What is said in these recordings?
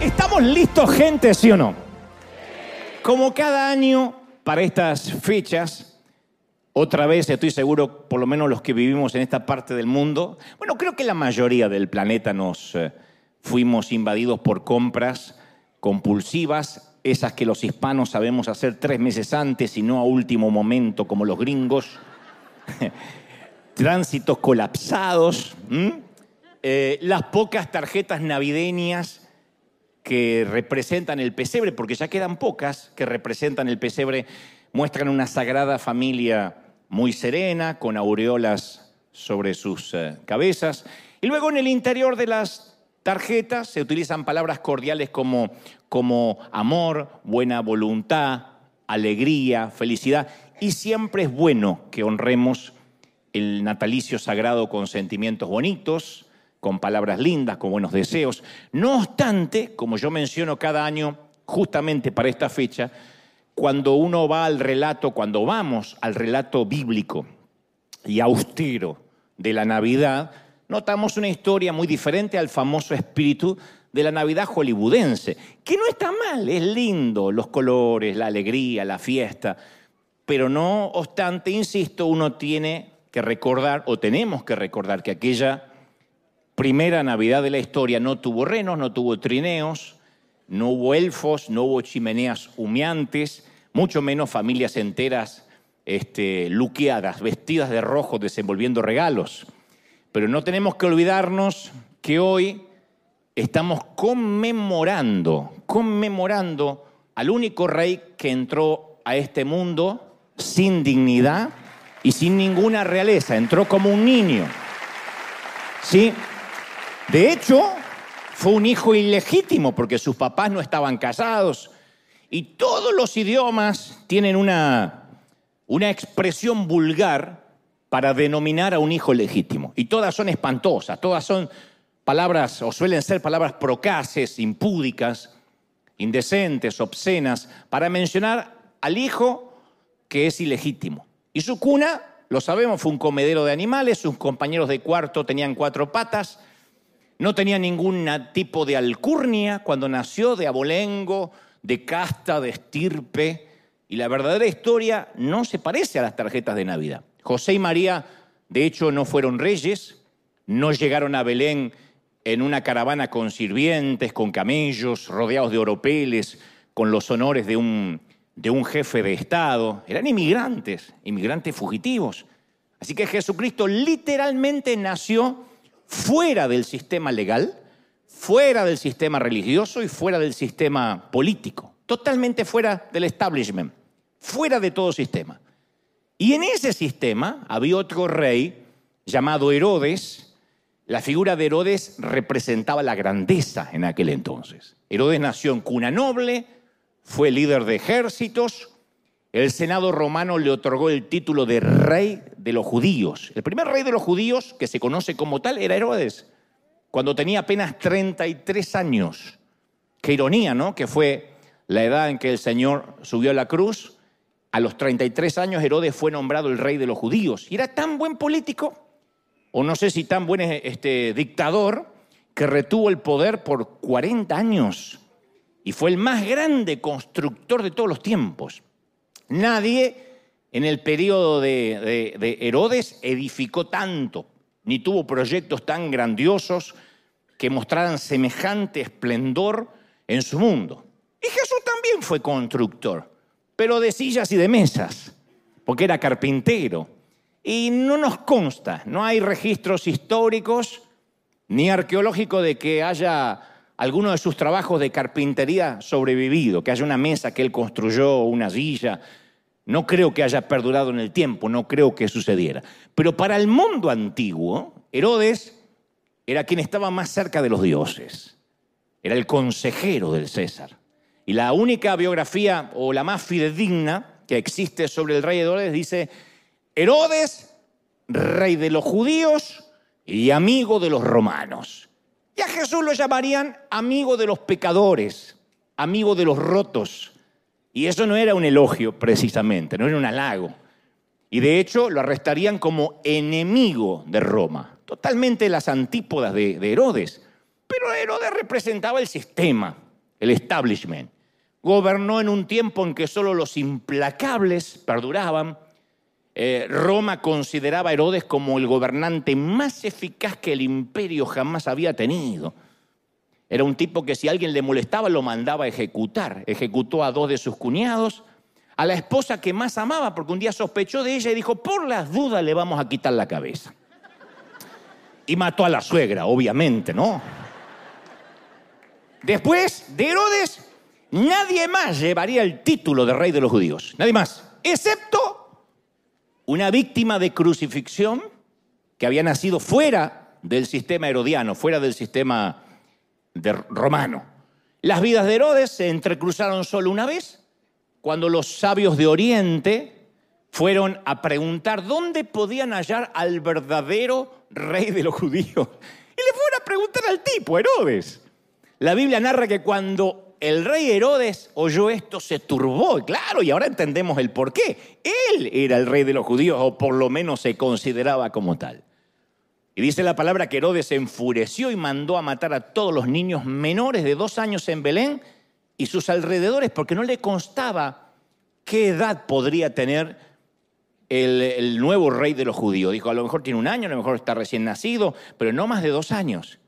¿Estamos listos, gente, sí o no? Como cada año, para estas fechas, otra vez estoy seguro, por lo menos los que vivimos en esta parte del mundo, bueno, creo que la mayoría del planeta nos eh, fuimos invadidos por compras compulsivas, esas que los hispanos sabemos hacer tres meses antes y no a último momento como los gringos, tránsitos colapsados. Eh, las pocas tarjetas navideñas que representan el pesebre, porque ya quedan pocas que representan el pesebre, muestran una sagrada familia muy serena, con aureolas sobre sus eh, cabezas. Y luego en el interior de las tarjetas se utilizan palabras cordiales como, como amor, buena voluntad, alegría, felicidad. Y siempre es bueno que honremos el natalicio sagrado con sentimientos bonitos, con palabras lindas, con buenos deseos. No obstante, como yo menciono cada año, justamente para esta fecha, cuando uno va al relato, cuando vamos al relato bíblico y austero de la Navidad, notamos una historia muy diferente al famoso espíritu de la Navidad hollywoodense, que no está mal, es lindo, los colores, la alegría, la fiesta, pero no obstante, insisto, uno tiene que recordar, o tenemos que recordar, que aquella primera Navidad de la historia no tuvo renos, no tuvo trineos, no hubo elfos, no hubo chimeneas humeantes, mucho menos familias enteras este, luqueadas, vestidas de rojo, desenvolviendo regalos. Pero no tenemos que olvidarnos que hoy estamos conmemorando, conmemorando al único rey que entró a este mundo sin dignidad y sin ninguna realeza, entró como un niño. ¿Sí? De hecho, fue un hijo ilegítimo porque sus papás no estaban casados. Y todos los idiomas tienen una, una expresión vulgar para denominar a un hijo legítimo. Y todas son espantosas, todas son palabras, o suelen ser palabras procaces, impúdicas, indecentes, obscenas, para mencionar al hijo que es ilegítimo. Y su cuna, lo sabemos, fue un comedero de animales, sus compañeros de cuarto tenían cuatro patas, no tenía ningún tipo de alcurnia cuando nació, de abolengo, de casta, de estirpe. Y la verdadera historia no se parece a las tarjetas de Navidad. José y María, de hecho, no fueron reyes, no llegaron a Belén en una caravana con sirvientes, con camellos, rodeados de oropeles, con los honores de un, de un jefe de Estado. Eran inmigrantes, inmigrantes fugitivos. Así que Jesucristo literalmente nació fuera del sistema legal, fuera del sistema religioso y fuera del sistema político, totalmente fuera del establishment, fuera de todo sistema. Y en ese sistema había otro rey llamado Herodes. La figura de Herodes representaba la grandeza en aquel entonces. Herodes nació en cuna noble, fue líder de ejércitos, el Senado romano le otorgó el título de rey de los judíos. El primer rey de los judíos, que se conoce como tal, era Herodes, cuando tenía apenas 33 años. Qué ironía, ¿no? Que fue la edad en que el Señor subió a la cruz. A los 33 años Herodes fue nombrado el rey de los judíos. Y era tan buen político, o no sé si tan buen este, dictador, que retuvo el poder por 40 años. Y fue el más grande constructor de todos los tiempos. Nadie en el periodo de, de, Herodes edificó tanto, ni tuvo proyectos tan grandiosos que mostraran semejante esplendor en su mundo. Y Jesús también fue constructor, pero de sillas y de mesas, porque era carpintero. Y no nos consta, no hay registros históricos ni arqueológicos de que haya alguno de sus trabajos de carpintería sobrevivido, que haya una mesa que él construyó, una silla. No creo que haya perdurado en el tiempo, no creo que sucediera. Pero para el mundo antiguo, Herodes era quien estaba más cerca de los dioses. Era el consejero del César. Y la única biografía o la más fidedigna que existe sobre el rey Herodes dice, Herodes, rey de los judíos y amigo de los romanos. Y a Jesús lo llamarían amigo de los pecadores, amigo de los rotos, Y eso no era un elogio precisamente, no era un halago. Y de hecho lo arrestarían como enemigo de Roma, totalmente las antípodas de, de Herodes. Pero Herodes representaba el sistema, el establishment. Gobernó en un tiempo en que solo los implacables perduraban. Eh, Roma consideraba a Herodes como el gobernante más eficaz que el imperio jamás había tenido. Era un tipo que si alguien le molestaba lo mandaba a ejecutar. Ejecutó a dos de sus cuñados, a la esposa que más amaba, porque un día sospechó de ella y dijo, por las dudas le vamos a quitar la cabeza. Y mató a la suegra, obviamente, ¿no? Después de Herodes, nadie más llevaría el título de rey de los judíos. Nadie más. Excepto una víctima de crucifixión que había nacido fuera del sistema herodiano, fuera del sistema romano. Las vidas de Herodes se entrecruzaron solo una vez, cuando los sabios de Oriente fueron a preguntar dónde podían hallar al verdadero rey de los judíos. Y le fueron a preguntar al tipo, Herodes. La Biblia narra que cuando el rey Herodes oyó esto se turbó, claro, y ahora entendemos el por qué. Él era el rey de los judíos, o por lo menos se consideraba como tal. Y dice la palabra que Herodes se enfureció y mandó a matar a todos los niños menores de dos años en Belén y sus alrededores, porque no le constaba qué edad podría tener el, el, nuevo rey de los judíos. Dijo, a lo mejor tiene un año, a lo mejor está recién nacido, pero no más de dos años.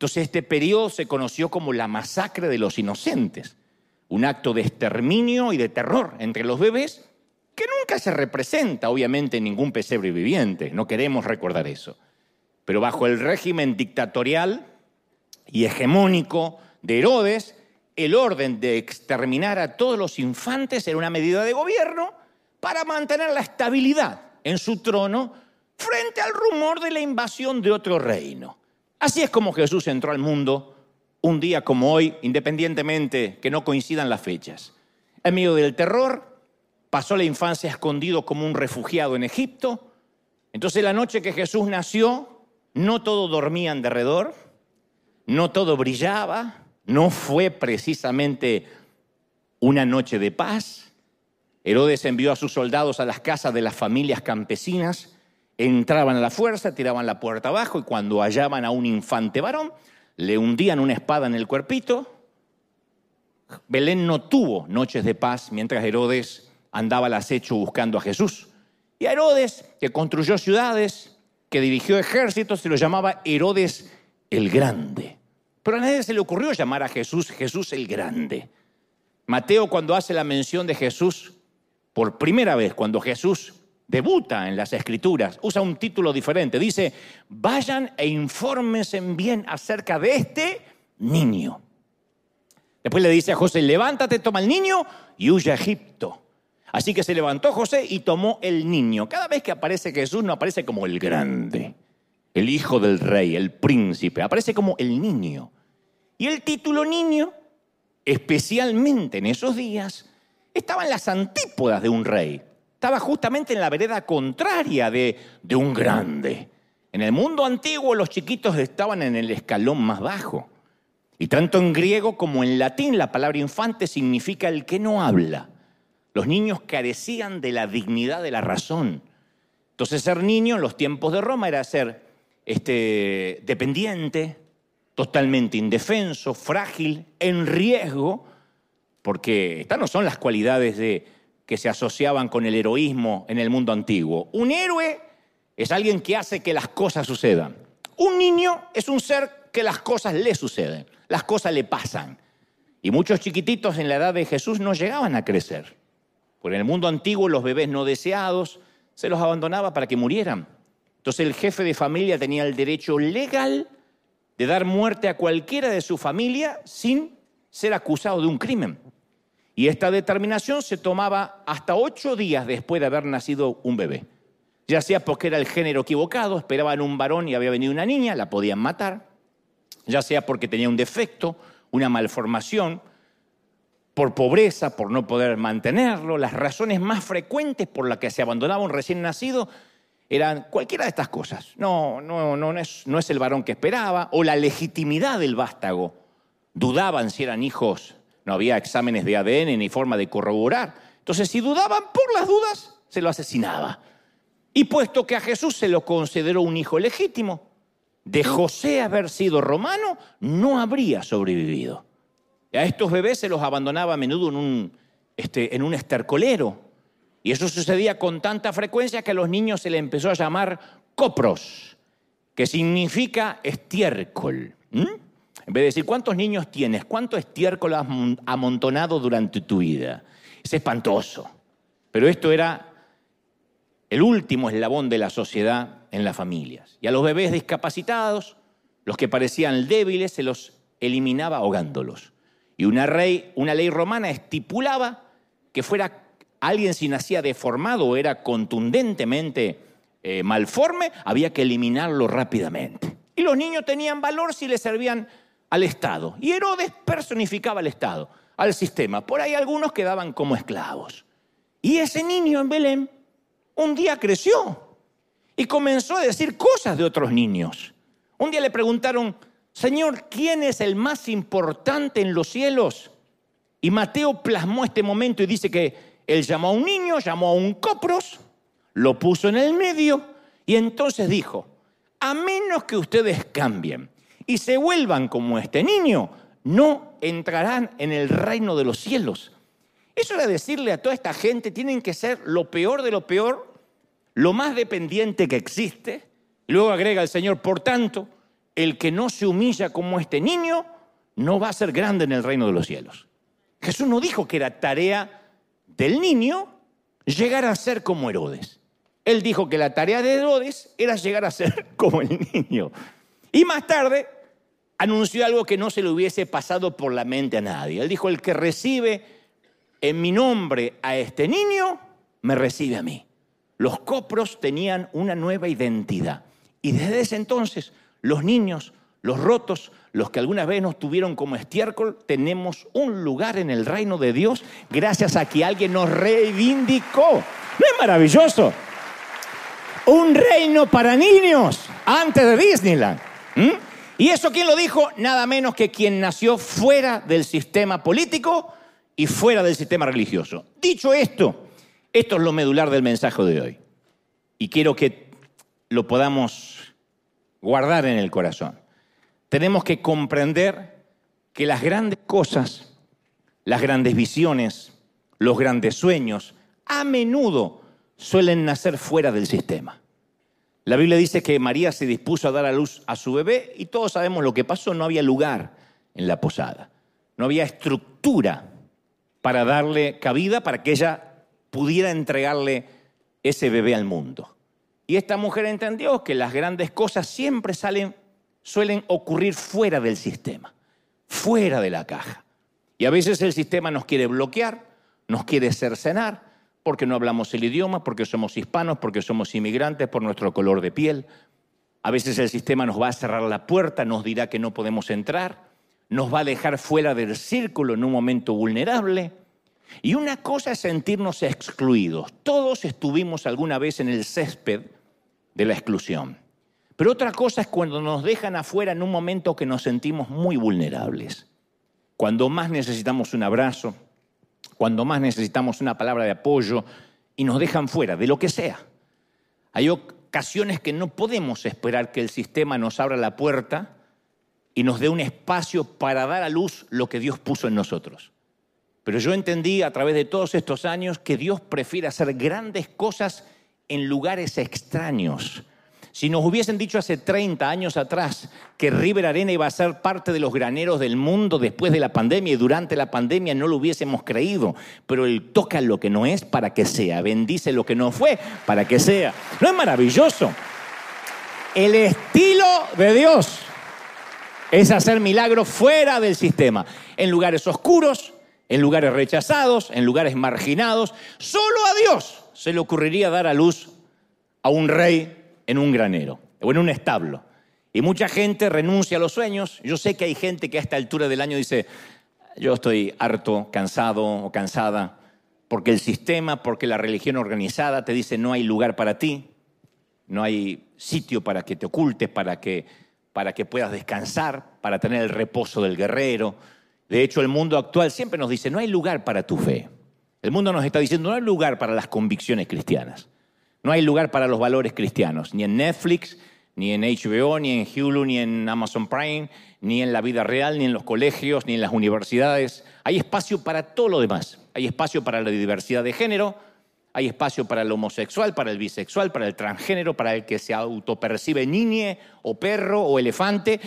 Entonces este periodo se conoció como la masacre de los inocentes, un acto de exterminio y de terror entre los bebés que nunca se representa, obviamente, en ningún pesebre viviente. No queremos recordar eso. Pero bajo el régimen dictatorial y hegemónico de Herodes, el orden de exterminar a todos los infantes era una medida de gobierno para mantener la estabilidad en su trono frente al rumor de la invasión de otro reino. Así es como Jesús entró al mundo un día como hoy, independientemente que no coincidan las fechas. En medio del terror, pasó la infancia escondido como un refugiado en Egipto. Entonces la noche que Jesús nació, no todo dormía en derredor, no todo brillaba, no fue precisamente una noche de paz. Herodes envió a sus soldados a las casas de las familias campesinas entraban a la fuerza, tiraban la puerta abajo y cuando hallaban a un infante varón, le hundían una espada en el cuerpito. Belén no tuvo noches de paz mientras Herodes andaba al acecho buscando a Jesús. Y a Herodes, que construyó ciudades, que dirigió ejércitos, se lo llamaba Herodes el Grande. Pero a nadie se le ocurrió llamar a Jesús Jesús el Grande. Mateo cuando hace la mención de Jesús, por primera vez, cuando Jesús debuta en las escrituras, usa un título diferente. Dice, vayan e infórmense bien acerca de este niño. Después le dice a José, levántate, toma el niño y huye a Egipto. Así que se levantó José y tomó el niño. Cada vez que aparece Jesús no aparece como el grande, el hijo del rey, el príncipe, aparece como el niño. Y el título niño, especialmente en esos días, estaba en las antípodas de un rey estaba justamente en la vereda contraria de, de un grande. En el mundo antiguo los chiquitos estaban en el escalón más bajo. Y tanto en griego como en latín la palabra infante significa el que no habla. Los niños carecían de la dignidad de la razón. Entonces ser niño en los tiempos de Roma era ser este, dependiente, totalmente indefenso, frágil, en riesgo, porque estas no son las cualidades de, que se asociaban con el heroísmo en el mundo antiguo. Un héroe es alguien que hace que las cosas sucedan. Un niño es un ser que las cosas le suceden, las cosas le pasan. Y muchos chiquititos en la edad de Jesús no llegaban a crecer. Por en el mundo antiguo los bebés no deseados se los abandonaba para que murieran. Entonces el jefe de familia tenía el derecho legal de dar muerte a cualquiera de su familia sin ser acusado de un crimen. Y esta determinación se tomaba hasta ocho días después de haber nacido un bebé. Ya sea porque era el género equivocado, esperaban un varón y había venido una niña, la podían matar. Ya sea porque tenía un defecto, una malformación, por pobreza, por no poder mantenerlo. Las razones más frecuentes por las que se abandonaba un recién nacido eran cualquiera de estas cosas. No, no, no, es, no es el varón que esperaba, o la legitimidad del vástago. Dudaban si eran hijos no había exámenes de ADN ni forma de corroborar. Entonces, si dudaban por las dudas, se lo asesinaba. Y puesto que a Jesús se lo consideró un hijo legítimo, de José haber sido romano, no habría sobrevivido. A estos bebés se los abandonaba a menudo en un, este, en un estercolero. Y eso sucedía con tanta frecuencia que a los niños se les empezó a llamar copros, que significa estiércol. En vez de decir, ¿cuántos niños tienes? ¿Cuánto estiércol has amontonado durante tu vida? Es espantoso. Pero esto era el último eslabón de la sociedad en las familias. Y a los bebés discapacitados, los que parecían débiles, se los eliminaba ahogándolos. Y una, ley romana estipulaba que fuera alguien si nacía deformado o era contundentemente eh, malforme, había que eliminarlo rápidamente. Y los niños tenían valor si le servían al Estado. Y Herodes personificaba al Estado, al sistema. Por ahí algunos quedaban como esclavos. Y ese niño en Belén un día creció y comenzó a decir cosas de otros niños. Un día le preguntaron, Señor, ¿quién es el más importante en los cielos? Y Mateo plasmó este momento y dice que él llamó a un niño, llamó a un copros, lo puso en el medio y entonces dijo, a menos que ustedes cambien y se vuelvan como este niño, no entrarán en el reino de los cielos. Eso era decirle a toda esta gente, tienen que ser lo peor de lo peor, lo más dependiente que existe. luego agrega el Señor, por tanto, el que no se humilla como este niño, no va a ser grande en el reino de los cielos. Jesús no dijo que era tarea del niño llegar a ser como Herodes. Él dijo que la tarea de Herodes era llegar a ser como el niño. Y más tarde anunció algo que no se le hubiese pasado por la mente a nadie. Él dijo, el que recibe en mi nombre a este niño, me recibe a mí. Los copros tenían una nueva identidad. Y desde ese entonces, los niños, los rotos, los que alguna vez nos tuvieron como estiércol, tenemos un lugar en el reino de Dios gracias a que alguien nos reivindicó. ¿No es maravilloso? Un reino para niños antes de Disneyland. ¿Y eso quién lo dijo? Nada menos que quien nació fuera del sistema político y fuera del sistema religioso. Dicho esto, esto es lo medular del mensaje de hoy. Y quiero que lo podamos guardar en el corazón. Tenemos que comprender que las grandes cosas, las grandes visiones, los grandes sueños, a menudo suelen nacer fuera del sistema. La Biblia dice que María se dispuso a dar a luz a su bebé y todos sabemos lo que pasó, no había lugar en la posada, no había estructura para darle cabida, para que ella pudiera entregarle ese bebé al mundo. Y esta mujer entendió que las grandes cosas siempre salen, suelen ocurrir fuera del sistema, fuera de la caja. Y a veces el sistema nos quiere bloquear, nos quiere cercenar, porque no hablamos el idioma, porque somos hispanos, porque somos inmigrantes, por nuestro color de piel. A veces el sistema nos va a cerrar la puerta, nos dirá que no podemos entrar nos va a dejar fuera del círculo en un momento vulnerable. Y una cosa es sentirnos excluidos. Todos estuvimos alguna vez en el césped de la exclusión. Pero otra cosa es cuando nos dejan afuera en un momento que nos sentimos muy vulnerables. Cuando más necesitamos un abrazo, cuando más necesitamos una palabra de apoyo y nos dejan fuera de lo que sea. Hay ocasiones que no podemos esperar que el sistema nos abra la puerta y nos dé un espacio para dar a luz lo que Dios puso en nosotros. Pero yo entendí a través de todos estos años que Dios prefiere hacer grandes cosas en lugares extraños. Si nos hubiesen dicho hace 30 años atrás que River Arena iba a ser parte de los graneros del mundo después de la pandemia y durante la pandemia no lo hubiésemos creído, pero Él toca lo que no es para que sea, bendice lo que no fue para que sea. ¿No es maravilloso? El estilo de Dios es hacer milagros fuera del sistema, en lugares oscuros, en lugares rechazados, en lugares marginados. Solo a Dios se le ocurriría dar a luz a un rey en un granero o en un establo. Y mucha gente renuncia a los sueños. Yo sé que hay gente que a esta altura del año dice, yo estoy harto, cansado o cansada, porque el sistema, porque la religión organizada te dice no hay lugar para ti, no hay sitio para que te ocultes, para que para que puedas descansar, para tener el reposo del guerrero. De hecho, el mundo actual siempre nos dice, no hay lugar para tu fe. El mundo nos está diciendo, no hay lugar para las convicciones cristianas. No hay lugar para los valores cristianos, ni en Netflix, ni en HBO, ni en Hulu, ni en Amazon Prime, ni en la vida real, ni en los colegios, ni en las universidades. Hay espacio para todo lo demás. Hay espacio para la diversidad de género, hay espacio para el homosexual, para el bisexual, para el transgénero, para el que se autopercibe niñe o perro o elefante,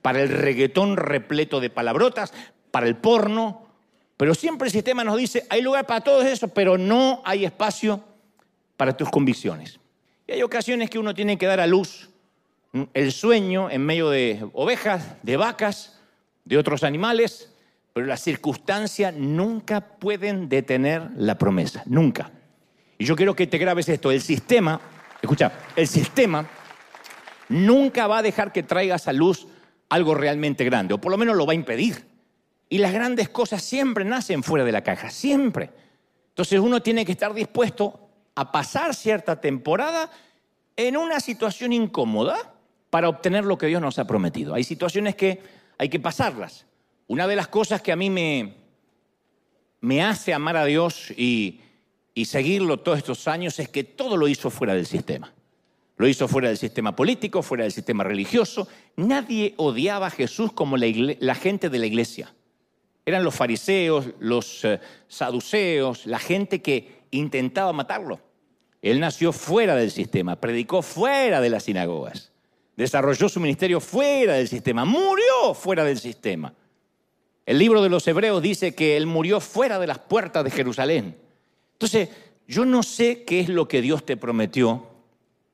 para el reggaetón repleto de palabrotas, para el porno. Pero siempre el sistema nos dice, hay lugar para todo eso, pero no hay espacio para tus convicciones. Y hay ocasiones que uno tiene que dar a luz el sueño en medio de ovejas, de vacas, de otros animales, pero las circunstancias nunca pueden detener la promesa, nunca. Y yo quiero que te grabes esto, el sistema, escucha, el sistema nunca va a dejar que traigas a luz algo realmente grande, o por lo menos lo va a impedir. Y las grandes cosas siempre nacen fuera de la caja, siempre. Entonces uno tiene que estar dispuesto a pasar cierta temporada en una situación incómoda para obtener lo que Dios nos ha prometido. Hay situaciones que hay que pasarlas. Una de las cosas que a mí me, me hace amar a Dios y, y seguirlo todos estos años es que todo lo hizo fuera del sistema. Lo hizo fuera del sistema político, fuera del sistema religioso. Nadie odiaba a Jesús como la, gente de la iglesia. Eran los fariseos, los eh, saduceos, la gente que intentaba matarlo. Él nació fuera del sistema, predicó fuera de las sinagogas, desarrolló su ministerio fuera del sistema, murió fuera del sistema. El libro de los Hebreos dice que él murió fuera de las puertas de Jerusalén. Entonces, yo no sé qué es lo que Dios te prometió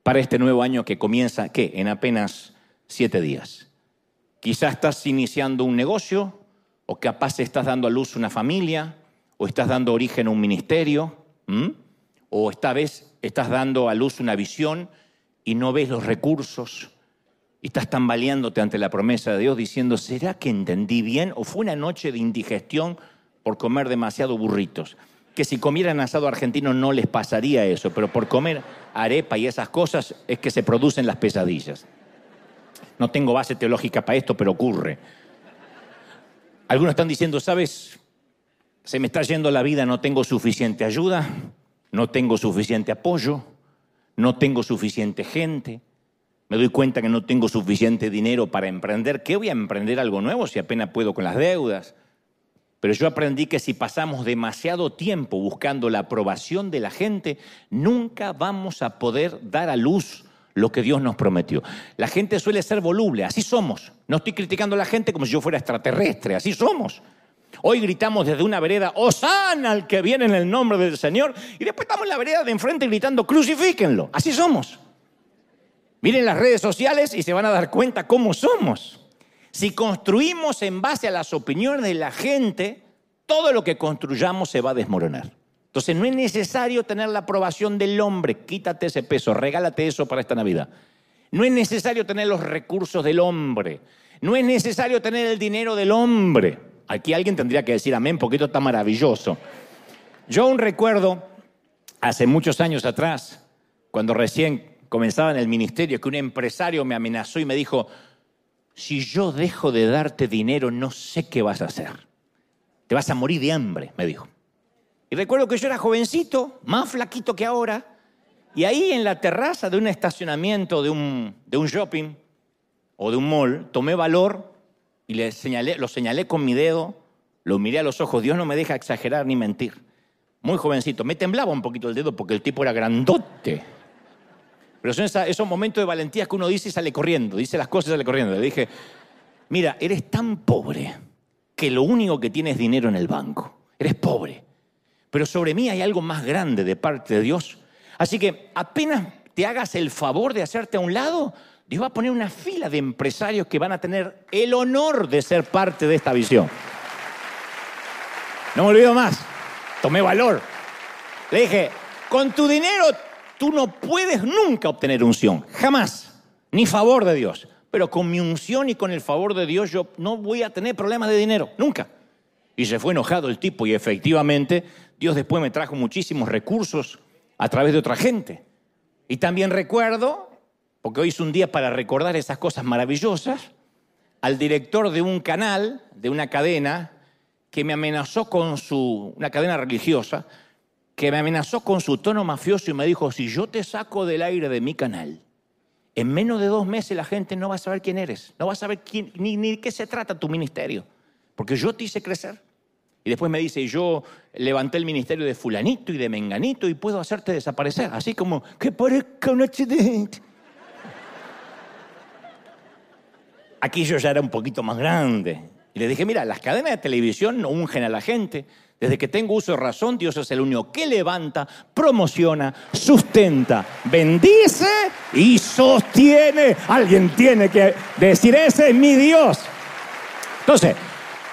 para este nuevo año que comienza, ¿qué? En apenas siete días. Quizás estás iniciando un negocio, o capaz estás dando a luz una familia, o estás dando origen a un ministerio, o esta vez estás dando a luz una visión y no ves los recursos, y estás tambaleándote ante la promesa de Dios diciendo, ¿será que entendí bien? ¿O fue una noche de indigestión por comer demasiado burritos? Que si comieran asado argentino no les pasaría eso, pero por comer arepa y esas cosas es que se producen las pesadillas. No tengo base teológica para esto, pero ocurre. Algunos están diciendo, ¿sabes? Se me está yendo la vida, no tengo suficiente ayuda, no tengo suficiente apoyo, no tengo suficiente gente, me doy cuenta que no tengo suficiente dinero para emprender. ¿Qué voy a emprender algo nuevo si apenas puedo con las deudas? Pero yo aprendí que si pasamos demasiado tiempo buscando la aprobación de la gente, nunca vamos a poder dar a luz lo que Dios nos prometió. La gente suele ser voluble, así somos. No estoy criticando a la gente como si yo fuera extraterrestre, así somos. Hoy gritamos desde una vereda, Osana al que viene en el nombre del Señor, y después estamos en la vereda de enfrente gritando, crucifíquenlo. Así somos. Miren las redes sociales y se van a dar cuenta cómo somos. Si construimos en base a las opiniones de la gente, todo lo que construyamos se va a desmoronar. Entonces no es necesario tener la aprobación del hombre, quítate ese peso, regálate eso para esta Navidad. No es necesario tener los recursos del hombre, no es necesario tener el dinero del hombre. Aquí alguien tendría que decir amén porque esto está maravilloso. Yo aún recuerdo, hace muchos años atrás, cuando recién comenzaba en el ministerio, que un empresario me amenazó y me dijo, si yo dejo de darte dinero, no sé qué vas a hacer. Te vas a morir de hambre, me dijo. Y recuerdo que yo era jovencito, más flaquito que ahora, y ahí en la terraza de un estacionamiento, de un, de un shopping o de un mall, tomé valor y le señalé, lo señalé con mi dedo, lo miré a los ojos. Dios no me deja exagerar ni mentir. Muy jovencito. Me temblaba un poquito el dedo porque el tipo era grandote. Pero son esos momentos de valentía que uno dice y sale corriendo, dice las cosas y sale corriendo. Le dije, mira, eres tan pobre que lo único que tienes es dinero en el banco. Eres pobre. Pero sobre mí hay algo más grande de parte de Dios. Así que apenas te hagas el favor de hacerte a un lado, Dios va a poner una fila de empresarios que van a tener el honor de ser parte de esta visión. No me olvido más. Tomé valor. Le dije, con tu dinero Tú no puedes nunca obtener unción, jamás, ni favor de Dios. Pero con mi unción y con el favor de Dios yo no voy a tener problemas de dinero, nunca. Y se fue enojado el tipo y efectivamente Dios después me trajo muchísimos recursos a través de otra gente. Y también recuerdo, porque hoy es un día para recordar esas cosas maravillosas, al director de un canal, de una cadena, que me amenazó con su, una cadena religiosa, que me amenazó con su tono mafioso y me dijo, si yo te saco del aire de mi canal, en menos de dos meses la gente no va a saber quién eres, no va a saber quién, ni, ni de qué se trata tu ministerio, porque yo te hice crecer. Y después me dice, yo levanté el ministerio de fulanito y de menganito y puedo hacerte desaparecer, así como que parezca un accidente. Aquí yo ya era un poquito más grande. Y le dije, mira, las cadenas de televisión no ungen a la gente. Desde que tengo uso de razón, Dios es el único que levanta, promociona, sustenta, bendice y sostiene. Alguien tiene que decir, ese es mi Dios. Entonces,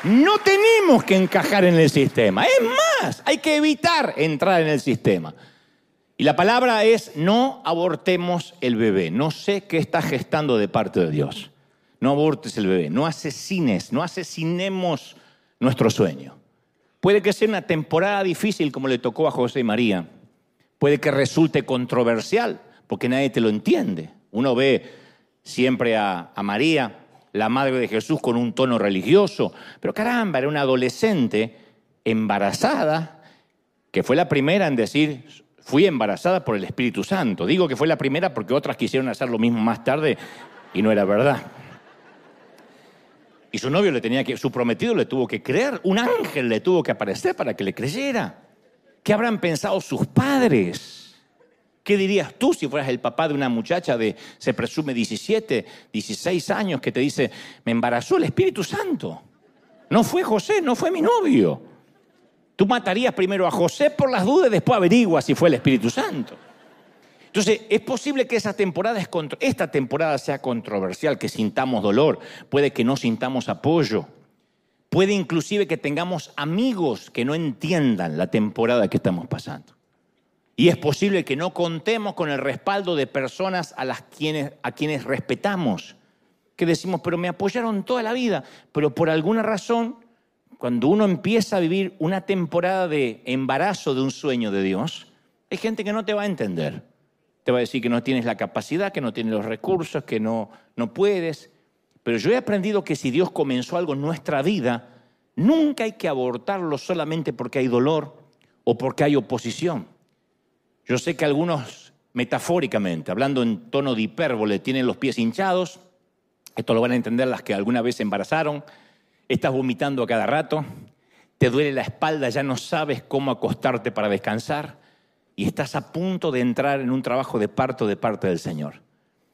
no tenemos que encajar en el sistema. Es más, hay que evitar entrar en el sistema. Y la palabra es, no abortemos el bebé. No sé qué está gestando de parte de Dios. No abortes el bebé, no asesines, no asesinemos nuestro sueño. Puede que sea una temporada difícil como le tocó a José y María. Puede que resulte controversial porque nadie te lo entiende. Uno ve siempre a, a María, la madre de Jesús, con un tono religioso, pero caramba, era una adolescente embarazada que fue la primera en decir, fui embarazada por el Espíritu Santo. Digo que fue la primera porque otras quisieron hacer lo mismo más tarde y no era verdad. Y su novio le tenía que, su prometido le tuvo que creer, un ángel le tuvo que aparecer para que le creyera. ¿Qué habrán pensado sus padres? ¿Qué dirías tú si fueras el papá de una muchacha de, se presume, 17, 16 años que te dice, me embarazó el Espíritu Santo? No fue José, no fue mi novio. Tú matarías primero a José por las dudas y después averiguas si fue el Espíritu Santo. Entonces, es posible que esa temporada esta temporada sea controversial, que sintamos dolor, puede que no sintamos apoyo, puede inclusive que tengamos amigos que no entiendan la temporada que estamos pasando. Y es posible que no contemos con el respaldo de personas a, las quienes, a quienes respetamos, que decimos, pero me apoyaron toda la vida, pero por alguna razón, cuando uno empieza a vivir una temporada de embarazo de un sueño de Dios, hay gente que no te va a entender te va a decir que no tienes la capacidad, que no tienes los recursos, que no, no puedes. Pero yo he aprendido que si Dios comenzó algo en nuestra vida, nunca hay que abortarlo solamente porque hay dolor o porque hay oposición. Yo sé que algunos, metafóricamente, hablando en tono de hipérbole, tienen los pies hinchados. Esto lo van a entender las que alguna vez se embarazaron. Estás vomitando a cada rato. Te duele la espalda, ya no sabes cómo acostarte para descansar y estás a punto de entrar en un trabajo de parto de parte del Señor.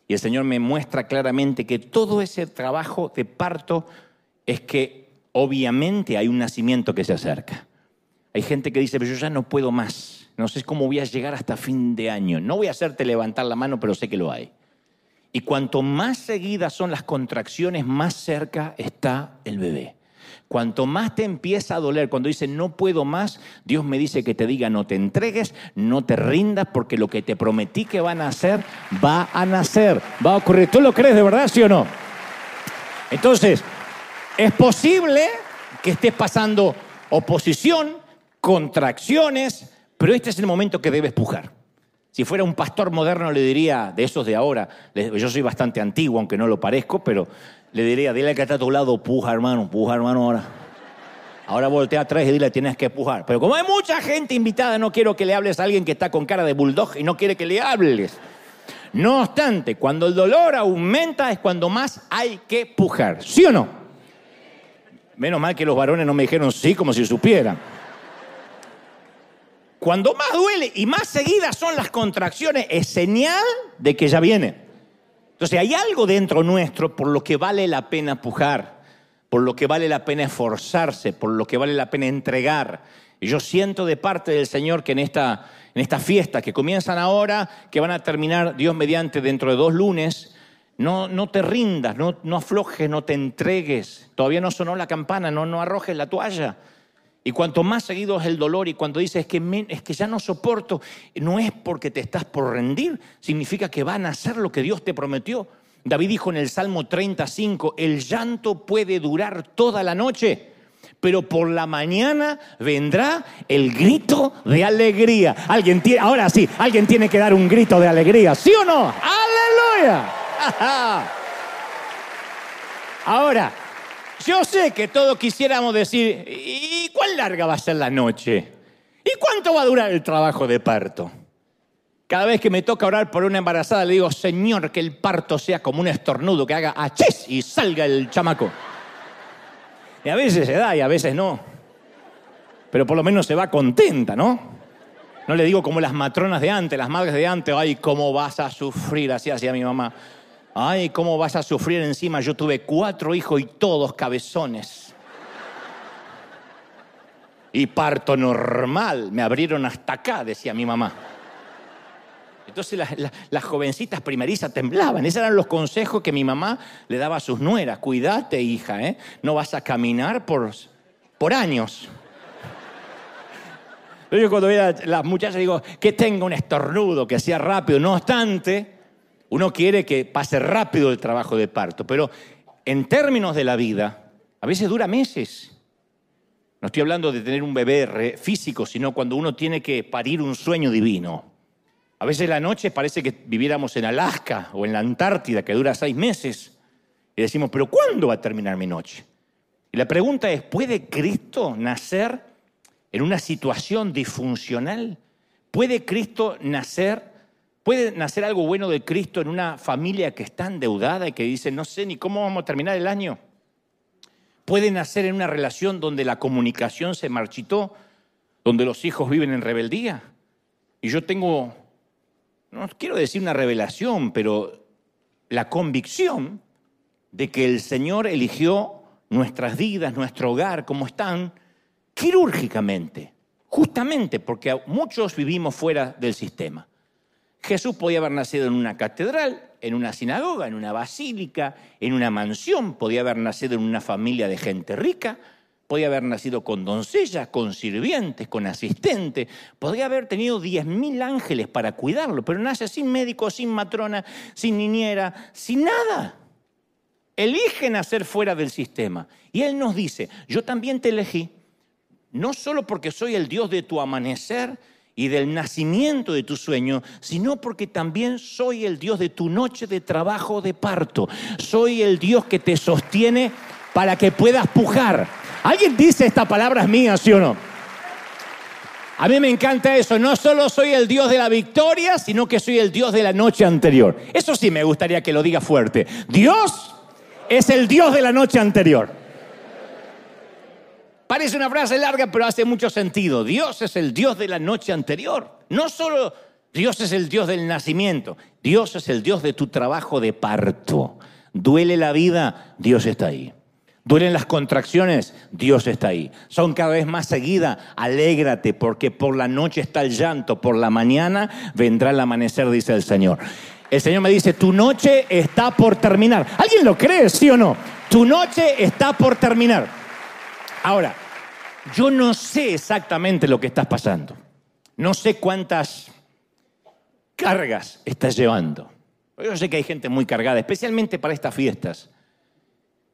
Y el Señor me muestra claramente que todo ese trabajo de parto es que obviamente hay un nacimiento que se acerca. Hay gente que dice, pero yo ya no puedo más, no sé cómo voy a llegar hasta fin de año. No voy a hacerte levantar la mano, pero sé que lo hay. Y cuanto más seguidas son las contracciones, más cerca está el bebé. Cuanto más te empieza a doler, cuando dice no puedo más, Dios me dice que te diga no te entregues, no te rindas, porque lo que te prometí que van a hacer, va a nacer, va a ocurrir. ¿Tú lo crees de verdad, sí o no? Entonces, es posible que estés pasando oposición, contracciones, pero este es el momento que debes pujar. Si fuera un pastor moderno le diría, de esos de ahora, yo soy bastante antiguo, aunque no lo parezco, pero le diría, dile que está a tu lado, puja hermano, puja hermano ahora. Ahora voltea atrás y dile, tienes que pujar. Pero como hay mucha gente invitada, no quiero que le hables a alguien que está con cara de bulldog y no quiere que le hables. No obstante, cuando el dolor aumenta es cuando más hay que pujar. ¿Sí o no? Menos mal que los varones no me dijeron sí como si supieran. Cuando más duele y más seguidas son las contracciones, es señal de que ya viene. Entonces hay algo dentro nuestro por lo que vale la pena pujar, por lo que vale la pena esforzarse, por lo que vale la pena entregar. Y yo siento de parte del Señor que en esta, en estas fiestas que comienzan ahora, que van a terminar Dios mediante dentro de dos lunes, no, no te rindas, no, no aflojes, no te entregues. Todavía no sonó la campana, no, no arrojes la toalla. Y cuanto más seguido es el dolor y cuando dices que, es que ya no soporto, no es porque te estás por rendir, significa que van a hacer lo que Dios te prometió. David dijo en el Salmo 35, el llanto puede durar toda la noche, pero por la mañana vendrá el grito de alegría. Alguien tiene, ahora sí, alguien tiene que dar un grito de alegría, ¿sí o no? Aleluya. Ahora, yo sé que todos quisiéramos decir, ¿y cuán larga va a ser la noche? ¿Y cuánto va a durar el trabajo de parto? Cada vez que me toca orar por una embarazada, le digo, Señor, que el parto sea como un estornudo, que haga achis y salga el chamaco. Y a veces se da y a veces no. Pero por lo menos se va contenta, ¿no? No le digo como las matronas de antes, las madres de antes, ay, cómo vas a sufrir, así hacía mi mamá. Ay, cómo vas a sufrir encima. Yo tuve cuatro hijos y todos cabezones. Y parto normal, me abrieron hasta acá, decía mi mamá. Entonces las, jovencitas primerizas temblaban. Esos eran los consejos que mi mamá le daba a sus nueras. Cuídate, hija, ¿eh? no vas a caminar por, por años. Yo cuando veía a las muchachas digo, que tenga un estornudo, que sea rápido. No obstante, uno quiere que pase rápido el trabajo de parto, pero en términos de la vida, a veces dura meses. No estoy hablando de tener un bebé físico, sino cuando uno tiene que parir un sueño divino. A veces la noche parece que viviéramos en Alaska o en la Antártida, que dura seis meses. Y decimos, pero ¿cuándo va a terminar mi noche? Y la pregunta es, ¿puede Cristo nacer en una situación disfuncional? ¿Puede Cristo nacer, puede nacer algo bueno de Cristo en una familia que está endeudada y que dice, no sé ni cómo vamos a terminar el año? ¿Puede nacer en una relación donde la comunicación se marchitó, donde los hijos viven en rebeldía? Y yo tengo no quiero decir una revelación, pero la convicción de que el Señor eligió nuestras vidas, nuestro hogar, como están, quirúrgicamente, justamente porque muchos vivimos fuera del sistema. Jesús podía haber nacido en una catedral, en una sinagoga, en una basílica, en una mansión, podía haber nacido en una familia de gente rica, podía haber nacido con doncellas, con sirvientes, con asistentes, podría haber tenido diez mil ángeles para cuidarlo, pero nace sin médico, sin matrona, sin niñera, sin nada. Elige nacer fuera del sistema. Y Él nos dice, yo también te elegí, no solo porque soy el Dios de tu amanecer y del nacimiento de tu sueño, sino porque también soy el Dios de tu noche de trabajo de parto. Soy el Dios que te sostiene para que puedas pujar ¿Alguien dice esta palabra es mía, sí o no? A mí me encanta eso. No solo soy el Dios de la victoria, sino que soy el Dios de la noche anterior. Eso sí me gustaría que lo diga fuerte. Dios es el Dios de la noche anterior. Parece una frase larga, pero hace mucho sentido. Dios es el Dios de la noche anterior. No solo Dios es el Dios del nacimiento, Dios es el Dios de tu trabajo de parto. Duele la vida, Dios está ahí. Duelen las contracciones, Dios está ahí. Son cada vez más seguidas, alégrate porque por la noche está el llanto, por la mañana vendrá el amanecer, dice el Señor. El Señor me dice, tu noche está por terminar. ¿Alguien lo cree, sí o no? Tu noche está por terminar. Ahora, yo no sé exactamente lo que estás pasando. No sé cuántas cargas estás llevando. Yo sé que hay gente muy cargada, especialmente para estas fiestas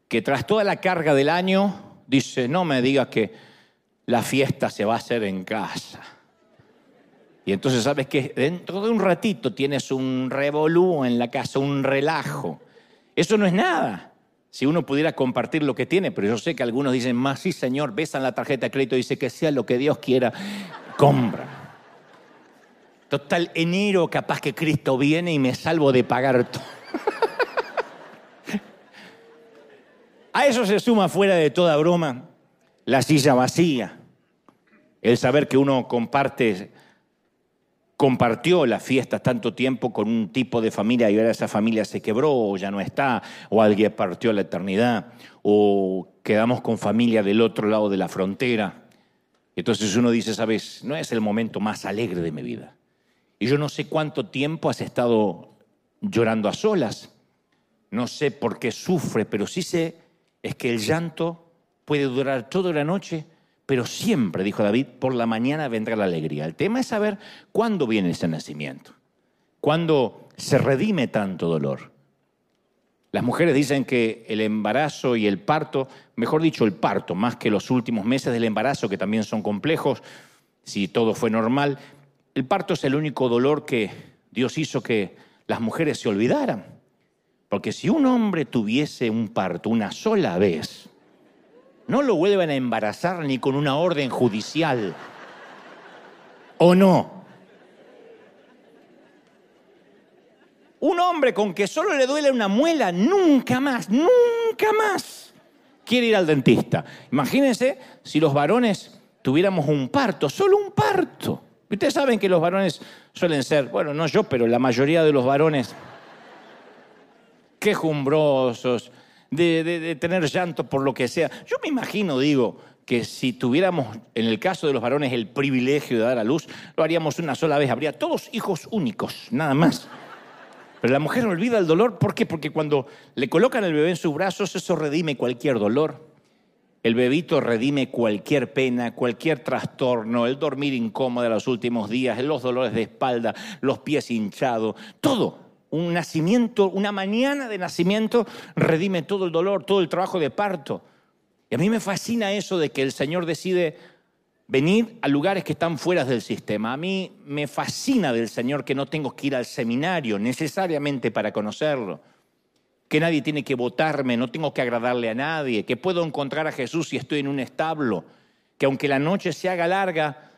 que tras toda la carga del año dice, no me digas que la fiesta se va a hacer en casa. Y entonces sabes que dentro de un ratito tienes un revolú en la casa, un relajo. Eso no es nada. Si uno pudiera compartir lo que tiene, pero yo sé que algunos dicen, más sí, Señor, besan la tarjeta de crédito y dice que sea lo que Dios quiera, compra. Total, enero capaz que Cristo viene y me salvo de pagar todo. A eso se suma fuera de toda broma la silla vacía, el saber que uno comparte, compartió las fiestas tanto tiempo con un tipo de familia y ahora esa familia se quebró o ya no está, o alguien partió a la eternidad, o quedamos con familia del otro lado de la frontera. Entonces uno dice, sabes, no es el momento más alegre de mi vida. Y yo no sé cuánto tiempo has estado llorando a solas, no sé por qué sufre, pero sí sé es que el llanto puede durar toda la noche, pero siempre, dijo David, por la mañana vendrá la alegría. El tema es saber cuándo viene ese nacimiento, cuándo se redime tanto dolor. Las mujeres dicen que el embarazo y el parto, mejor dicho, el parto, más que los últimos meses del embarazo, que también son complejos, si todo fue normal, el parto es el único dolor que Dios hizo que las mujeres se olvidaran. Porque si un hombre tuviese un parto una sola vez, no lo vuelven a embarazar ni con una orden judicial. ¿O no? Un hombre con que solo le duele una muela, nunca más, nunca más quiere ir al dentista. Imagínense si los varones tuviéramos un parto, solo un parto. Ustedes saben que los varones suelen ser, bueno, no yo, pero la mayoría de los varones quejumbrosos, de, tener llanto por lo que sea. Yo me imagino, digo, que si tuviéramos, en el caso de los varones, el privilegio de dar a luz, lo haríamos una sola vez. Habría todos hijos únicos, nada más. Pero la mujer olvida el dolor, ¿por qué? Porque cuando le colocan el bebé en sus brazos, eso redime cualquier dolor. El bebito redime cualquier pena, cualquier trastorno, el dormir incómodo los últimos días, los dolores de espalda, los pies hinchados, todo un nacimiento, una mañana de nacimiento redime todo el dolor, todo el trabajo de parto. Y a mí me fascina eso de que el Señor decide venir a lugares que están fuera del sistema. A mí me fascina del Señor que no tengo que ir al seminario necesariamente para conocerlo, que nadie tiene que votarme, no tengo que agradarle a nadie, que puedo encontrar a Jesús si estoy en un establo, que aunque la noche se haga larga,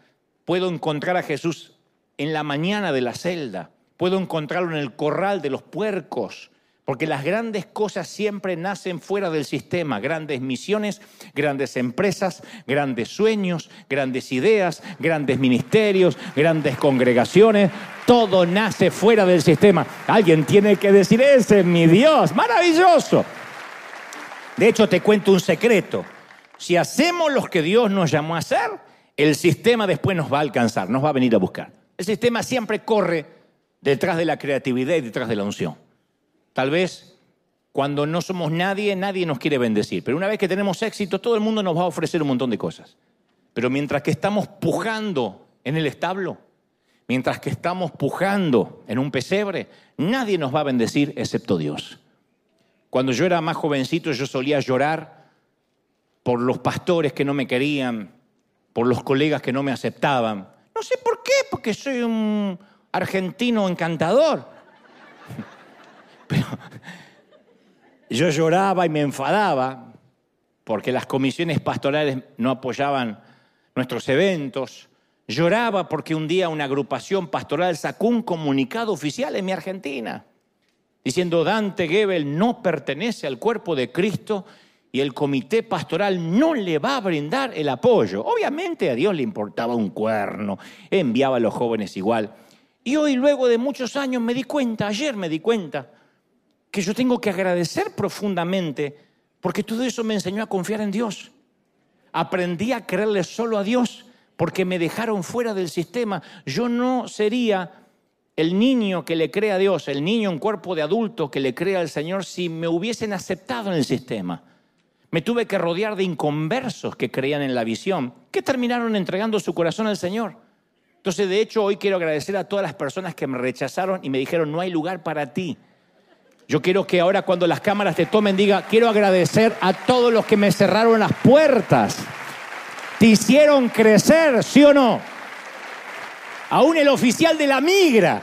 puedo encontrar a Jesús en la mañana de la celda puedo encontrarlo en el corral de los puercos, porque las grandes cosas siempre nacen fuera del sistema, grandes misiones, grandes empresas, grandes sueños, grandes ideas, grandes ministerios, grandes congregaciones, todo nace fuera del sistema. Alguien tiene que decir, ese es mi Dios, maravilloso. De hecho, te cuento un secreto. Si hacemos lo que Dios nos llamó a hacer, el sistema después nos va a alcanzar, nos va a venir a buscar. El sistema siempre corre detrás de la creatividad y detrás de la unción. Tal vez cuando no somos nadie, nadie nos quiere bendecir, pero una vez que tenemos éxito, todo el mundo nos va a ofrecer un montón de cosas. Pero mientras que estamos pujando en el establo, mientras que estamos pujando en un pesebre, nadie nos va a bendecir excepto Dios. Cuando yo era más jovencito, yo solía llorar por los pastores que no me querían, por los colegas que no me aceptaban. No sé por qué, porque soy un, argentino encantador. Pero yo lloraba y me enfadaba porque las comisiones pastorales no apoyaban nuestros eventos. Lloraba porque un día una agrupación pastoral sacó un comunicado oficial en mi Argentina diciendo Dante Gebel no pertenece al cuerpo de Cristo y el comité pastoral no le va a brindar el apoyo. Obviamente a Dios le importaba un cuerno, enviaba a los jóvenes igual. Y hoy, luego de muchos años, me di cuenta, ayer me di cuenta, que yo tengo que agradecer profundamente porque todo eso me enseñó a confiar en Dios. Aprendí a creerle solo a Dios porque me dejaron fuera del sistema. Yo no sería el niño que le cree a Dios, el niño en cuerpo de adulto que le cree al Señor si me hubiesen aceptado en el sistema. Me tuve que rodear de inconversos que creían en la visión, que terminaron entregando su corazón al Señor. Entonces, de hecho, hoy quiero agradecer a todas las personas que me rechazaron y me dijeron, no hay lugar para ti. Yo quiero que ahora cuando las cámaras te tomen diga, quiero agradecer a todos los que me cerraron las puertas. Te hicieron crecer, ¿sí o no? Aún el oficial de la migra.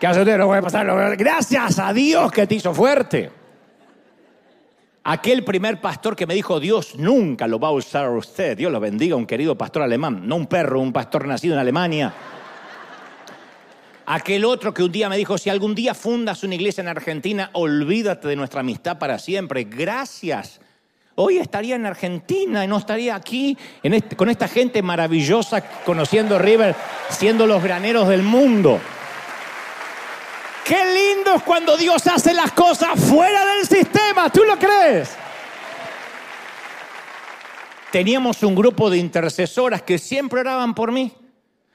Que hace no voy a pasar. Gracias a Dios que te hizo fuerte. Aquel primer pastor que me dijo, Dios nunca lo va a usar a usted. Dios lo bendiga, un querido pastor alemán, no un perro, un pastor nacido en Alemania. Aquel otro que un día me dijo, si algún día fundas una iglesia en Argentina, olvídate de nuestra amistad para siempre. Gracias. Hoy estaría en Argentina y no estaría aquí con esta gente maravillosa conociendo River, siendo los graneros del mundo. Qué lindo es cuando Dios hace las cosas fuera del sistema, ¿tú lo crees? Teníamos un grupo de intercesoras que siempre oraban por mí.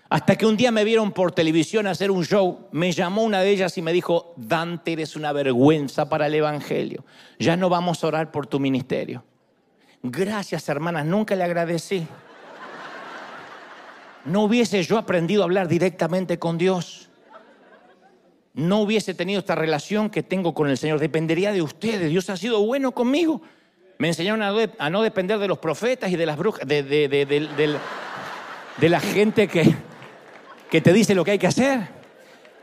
Hasta que un día me vieron por televisión hacer un show, me llamó una de ellas y me dijo, Dante, eres una vergüenza para el Evangelio. Ya no vamos a orar por tu ministerio. Gracias, hermanas, nunca le agradecí. No hubiese yo aprendido a hablar directamente con Dios no hubiese tenido esta relación que tengo con el Señor. Dependería de ustedes. Dios ha sido bueno conmigo. Me enseñaron a, no depender de los profetas y de las brujas, de, de, la gente que, que te dice lo que hay que hacer.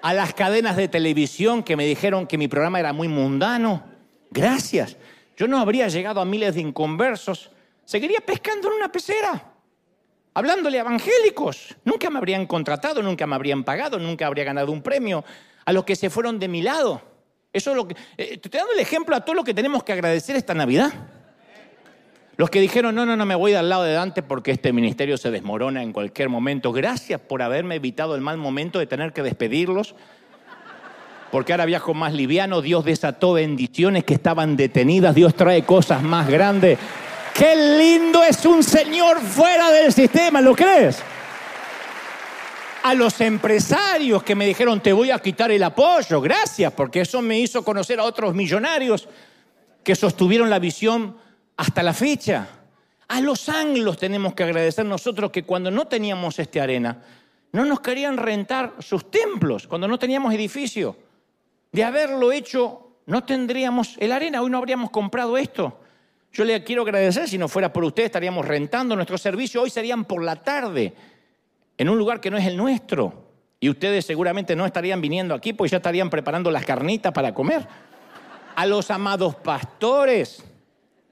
a las cadenas de televisión que me dijeron que mi programa era muy mundano. Gracias. Yo no habría llegado a miles de inconversos. Seguiría pescando en una pecera, hablándole a evangélicos. Nunca me habrían contratado, nunca me habrían pagado, nunca habría ganado un premio. A los que se fueron de mi lado. Eso es lo que. Eh, te estoy dando el ejemplo a todo lo que tenemos que agradecer esta Navidad. Los que dijeron, no, no, no me voy al lado de Dante porque este ministerio se desmorona en cualquier momento. Gracias por haberme evitado el mal momento de tener que despedirlos. Porque ahora viajo más liviano. Dios desató bendiciones que estaban detenidas. Dios trae cosas más grandes. Qué lindo es un Señor fuera del sistema, ¿lo crees? A los empresarios que me dijeron, te voy a quitar el apoyo. Gracias, porque eso me hizo conocer a otros millonarios que sostuvieron la visión hasta la fecha. A los anglos tenemos que agradecer nosotros que cuando no teníamos este arena, no nos querían rentar sus templos, cuando no teníamos edificio. De haberlo hecho, no tendríamos el arena, hoy no habríamos comprado esto. Yo le quiero agradecer, si no fuera por usted, estaríamos rentando nuestro servicio, hoy serían por la tarde, en un lugar que no es el nuestro. Y ustedes seguramente no estarían viniendo aquí, pues ya estarían preparando las carnitas para comer. A los amados pastores,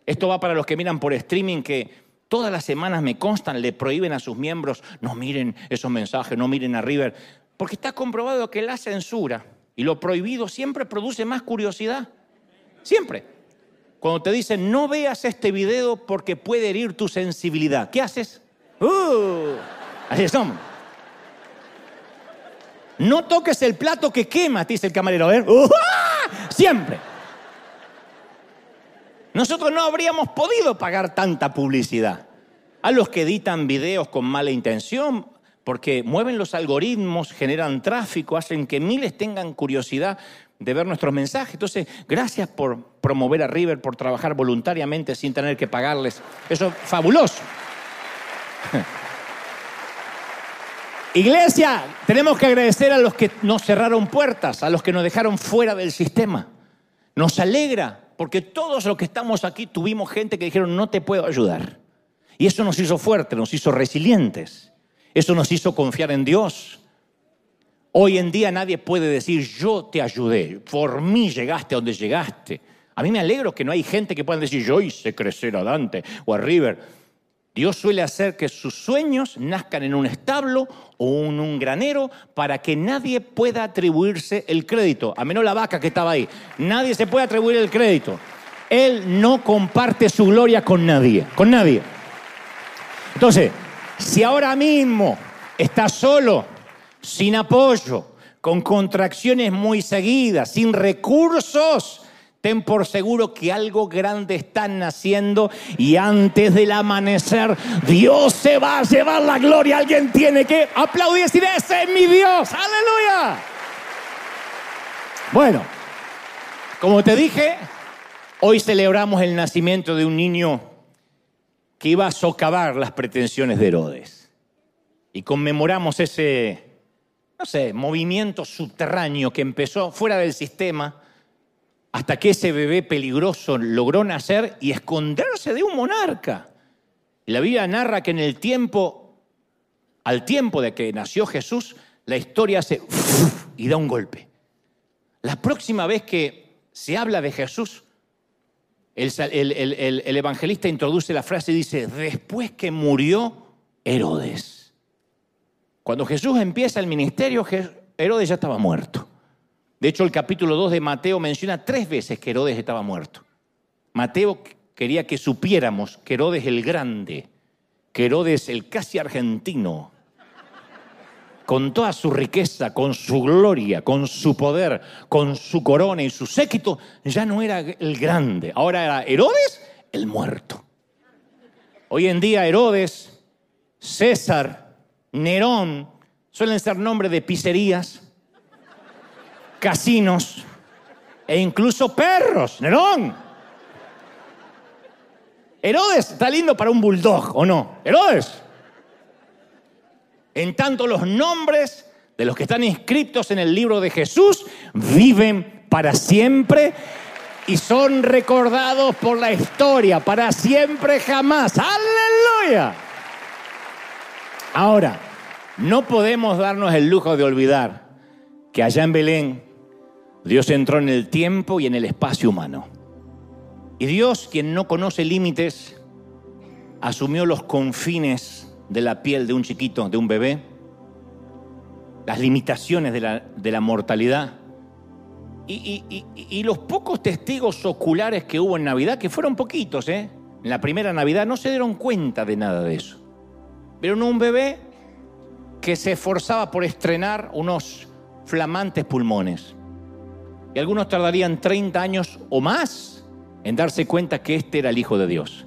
esto va para los que miran por streaming que todas las semanas me constan, le prohíben a sus miembros, no miren esos mensajes, no miren a River, porque está comprobado que la censura y lo prohibido siempre produce más curiosidad. Siempre. Cuando te dicen, no veas este video porque puede herir tu sensibilidad, ¿qué haces? Uh, así son. No toques el plato que quema, dice el camarero. Ver, uh, siempre. Nosotros no habríamos podido pagar tanta publicidad. A los que editan videos con mala intención, porque mueven los algoritmos, generan tráfico, hacen que miles tengan curiosidad de ver nuestros mensajes. Entonces, gracias por promover a River, por trabajar voluntariamente sin tener que pagarles. Eso es fabuloso. Iglesia, tenemos que agradecer a los que nos cerraron puertas, a los que nos dejaron fuera del sistema. Nos alegra porque todos los que estamos aquí tuvimos gente que dijeron, no te puedo ayudar. Y eso nos hizo fuertes, nos hizo resilientes. Eso nos hizo confiar en Dios. Hoy en día nadie puede decir, yo te ayudé, por mí llegaste a donde llegaste. A mí me alegro que no hay gente que pueda decir, yo hice crecer a Dante o a River. Dios suele hacer que sus sueños nazcan en un establo o en un granero para que nadie pueda atribuirse el crédito, a menos la vaca que estaba ahí. Nadie se puede atribuir el crédito. Él no comparte su gloria con nadie, con nadie. Entonces, si ahora mismo estás solo, sin apoyo, con contracciones muy seguidas, sin recursos, Ten por seguro que algo grande está naciendo y antes del amanecer Dios se va a llevar la gloria. Alguien tiene que aplaudir y decir, ese es mi Dios. Aleluya. Bueno, como te dije, hoy celebramos el nacimiento de un niño que iba a socavar las pretensiones de Herodes. Y conmemoramos ese, no sé, movimiento subterráneo que empezó fuera del sistema hasta que ese bebé peligroso logró nacer y esconderse de un monarca. La Biblia narra que en el tiempo, al tiempo de que nació Jesús, la historia hace y da un golpe. La próxima vez que se habla de Jesús, el, el, evangelista introduce la frase y dice, después que murió Herodes. Cuando Jesús empieza el ministerio, Herodes ya estaba muerto. De hecho, el capítulo 2 de Mateo menciona tres veces que Herodes estaba muerto. Mateo quería que supiéramos que Herodes el Grande, que Herodes el casi argentino, con toda su riqueza, con su gloria, con su poder, con su corona y su séquito, ya no era el grande, ahora era Herodes el muerto. Hoy en día Herodes, César, Nerón, suelen ser nombres de pizzerías, casinos e incluso perros. Nerón. Herodes está lindo para un bulldog, ¿o no? Herodes. En tanto los nombres de los que están inscritos en el libro de Jesús viven para siempre y son recordados por la historia, para siempre jamás. Aleluya. Ahora, no podemos darnos el lujo de olvidar que allá en Belén Dios entró en el tiempo y en el espacio humano. Y Dios, quien no conoce límites, asumió los confines de la piel de un chiquito, de un bebé, las limitaciones de la, de la mortalidad. Y, y, los pocos testigos oculares que hubo en Navidad, que fueron poquitos, ¿eh? en la primera Navidad, no se dieron cuenta de nada de eso. Vieron un bebé que se esforzaba por estrenar unos flamantes pulmones. Y algunos tardarían 30 años o más en darse cuenta que este era el Hijo de Dios.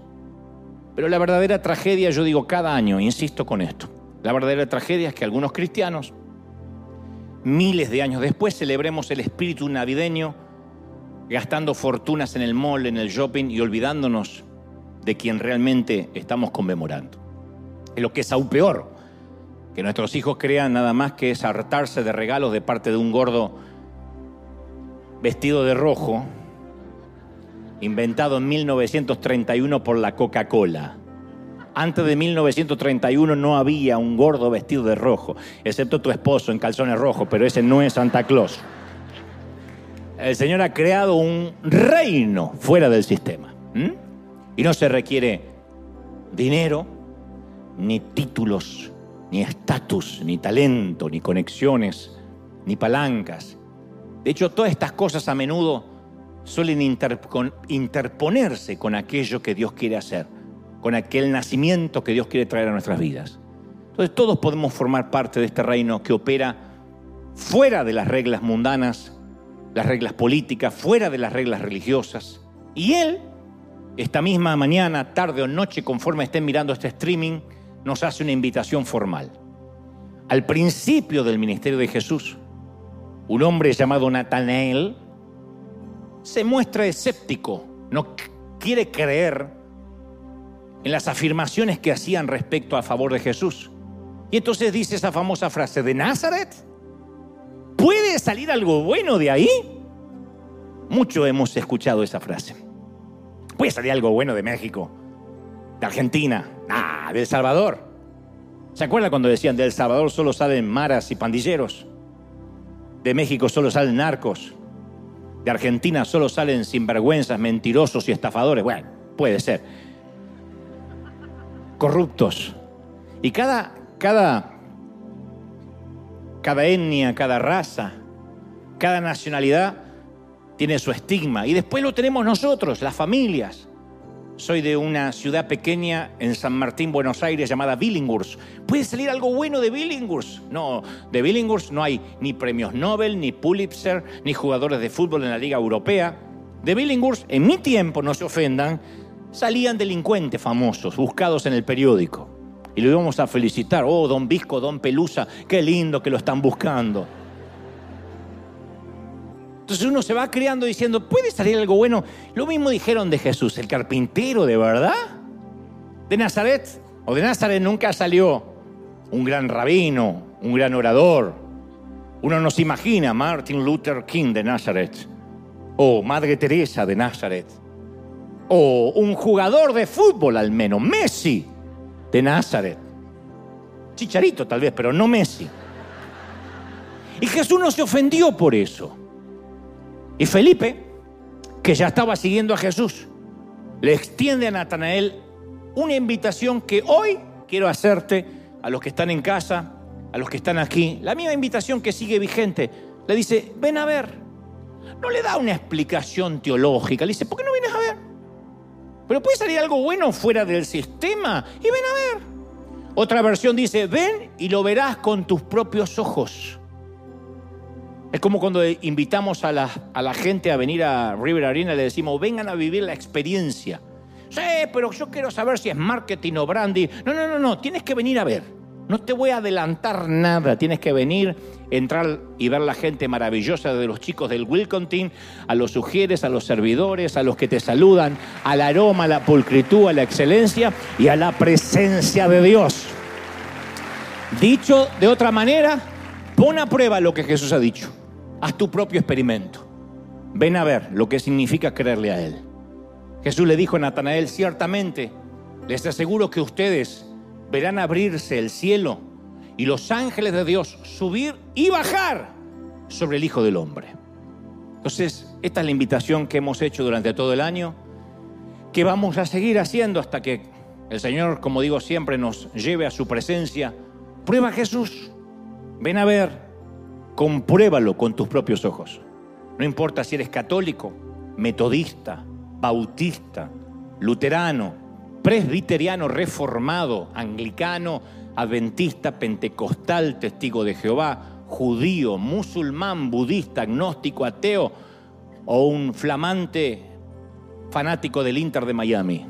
Pero la verdadera tragedia, yo digo cada año, insisto con esto, la verdadera tragedia es que algunos cristianos, miles de años después, celebremos el espíritu navideño gastando fortunas en el mall, en el shopping y olvidándonos de quien realmente estamos conmemorando. Es lo que es aún peor, que nuestros hijos crean nada más que es hartarse de regalos de parte de un gordo vestido de rojo, inventado en 1931 por la Coca-Cola. Antes de 1931 no había un gordo vestido de rojo, excepto tu esposo en calzones rojos, pero ese no es Santa Claus. El Señor ha creado un reino fuera del sistema. Y no se requiere dinero, ni títulos, ni estatus, ni talento, ni conexiones, ni palancas. De hecho, todas estas cosas a menudo suelen interponerse con aquello que Dios quiere hacer, con aquel nacimiento que Dios quiere traer a nuestras vidas. Entonces todos podemos formar parte de este reino que opera fuera de las reglas mundanas, las reglas políticas, fuera de las reglas religiosas. Y Él, esta misma mañana, tarde o noche, conforme estén mirando este streaming, nos hace una invitación formal. Al principio del ministerio de Jesús, un hombre llamado Natanael se muestra escéptico, no quiere creer en las afirmaciones que hacían respecto a favor de Jesús. Y entonces dice esa famosa frase, ¿de Nazaret? ¿Puede salir algo bueno de ahí? Mucho hemos escuchado esa frase. ¿Puede salir algo bueno de México? ¿De Argentina? Ah, de El Salvador. ¿Se acuerda cuando decían, de El Salvador solo salen maras y pandilleros? De México solo salen narcos. De Argentina solo salen sinvergüenzas, mentirosos y estafadores. Bueno, puede ser. Corruptos. Y cada, cada, cada etnia, cada raza, cada nacionalidad tiene su estigma. Y después lo tenemos nosotros, las familias. Soy de una ciudad pequeña en San Martín, Buenos Aires, llamada Billinghurst. ¿Puede salir algo bueno de Billinghurst? No, de Billinghurst no hay ni premios Nobel, ni Pulitzer, ni jugadores de fútbol en la Liga Europea. De Billinghurst, en mi tiempo, no se ofendan, salían delincuentes famosos, buscados en el periódico. Y lo íbamos a felicitar. Oh, don Visco, don Pelusa, qué lindo que lo están buscando. Entonces uno se va criando diciendo, ¿puede salir algo bueno? Lo mismo dijeron de Jesús, el carpintero, ¿de verdad? De Nazaret, o de Nazaret nunca salió un gran rabino, un gran orador. Uno no se imagina Martin Luther King de Nazaret, o Madre Teresa de Nazaret, o un jugador de fútbol al menos, Messi de Nazaret. Chicharito tal vez, pero no Messi. Y Jesús no se ofendió por eso. Y Felipe, que ya estaba siguiendo a Jesús, le extiende a Natanael una invitación que hoy quiero hacerte a los que están en casa, a los que están aquí, la misma invitación que sigue vigente. Le dice, ven a ver. No le da una explicación teológica, le dice, ¿por qué no vienes a ver? Pero puede salir algo bueno fuera del sistema y ven a ver. Otra versión dice, ven y lo verás con tus propios ojos. Es como cuando invitamos a la, gente a venir a River Arena le decimos, vengan a vivir la experiencia. Sí, pero yo quiero saber si es marketing o branding. No, no, no, no, tienes que venir a ver. No te voy a adelantar nada, tienes que venir, entrar y ver la gente maravillosa de los chicos del Wilcontin, a los sugieres, a los servidores, a los que te saludan, al aroma, a la pulcritud, a la excelencia y a la presencia de Dios. Dicho de otra manera, pon a prueba lo que Jesús ha dicho. Haz tu propio experimento. Ven a ver lo que significa creerle a Él. Jesús le dijo a Natanael, ciertamente, les aseguro que ustedes verán abrirse el cielo y los ángeles de Dios subir y bajar sobre el Hijo del Hombre. Entonces, esta es la invitación que hemos hecho durante todo el año, que vamos a seguir haciendo hasta que el Señor, como digo siempre, nos lleve a su presencia. Prueba Jesús, ven a ver, compruébalo con tus propios ojos. No importa si eres católico, metodista, bautista, luterano, presbiteriano, reformado, anglicano, adventista, pentecostal, testigo de Jehová, judío, musulmán, budista, agnóstico, ateo o un flamante fanático del Inter de Miami.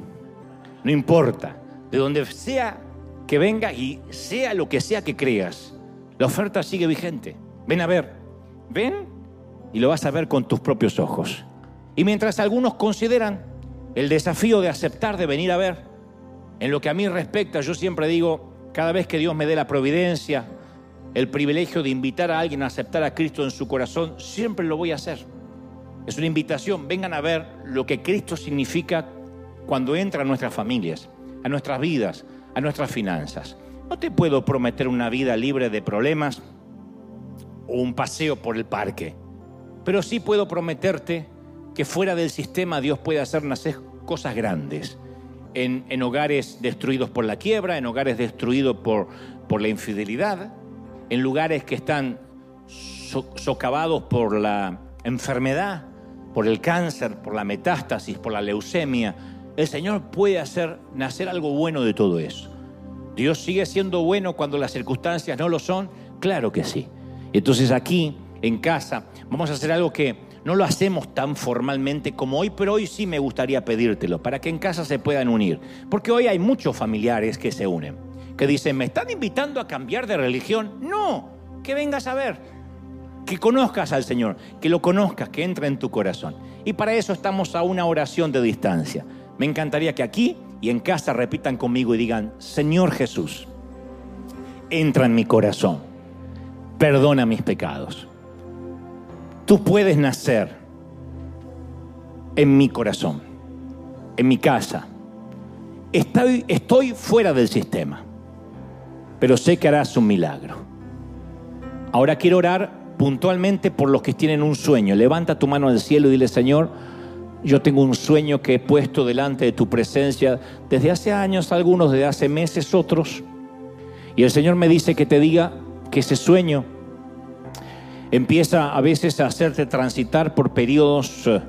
No importa, de donde sea que venga y sea lo que sea que creas, la oferta sigue vigente. Ven a ver, ven y lo vas a ver con tus propios ojos. Y mientras algunos consideran el desafío de aceptar, de venir a ver, en lo que a mí respecta, yo siempre digo, cada vez que Dios me dé la providencia, el privilegio de invitar a alguien a aceptar a Cristo en su corazón, siempre lo voy a hacer. Es una invitación, vengan a ver lo que Cristo significa cuando entra a nuestras familias, a nuestras vidas, a nuestras finanzas. No te puedo prometer una vida libre de problemas o un paseo por el parque, pero sí puedo prometerte que fuera del sistema Dios puede hacer nacer cosas grandes. En, en hogares destruidos por la quiebra, en hogares destruidos por, por la infidelidad, en lugares que están socavados por la enfermedad, por el cáncer, por la metástasis, por la leucemia, el Señor puede hacer nacer algo bueno de todo eso. ¿Dios sigue siendo bueno cuando las circunstancias no lo son? Claro que sí. Entonces aquí, en casa, vamos a hacer algo que no lo hacemos tan formalmente como hoy, pero hoy sí me gustaría pedírtelo, para que en casa se puedan unir. Porque hoy hay muchos familiares que se unen que dicen, ¿me están invitando a cambiar de religión? No, que vengas a ver, que conozcas al Señor, que lo conozcas, que entre en tu corazón. Y para eso estamos a una oración de distancia. Me encantaría que aquí y en casa repitan conmigo y digan, Señor Jesús, entra en mi corazón, perdona mis pecados. Tú puedes nacer en mi corazón, en mi casa. Estoy, fuera del sistema pero sé que harás un milagro. Ahora quiero orar puntualmente por los que tienen un sueño. Levanta tu mano al cielo y dile, Señor, yo tengo un sueño que he puesto delante de tu presencia desde hace años, algunos desde hace meses, otros. Y el Señor me dice que te diga que ese sueño empieza a veces a hacerte transitar por periodos eh,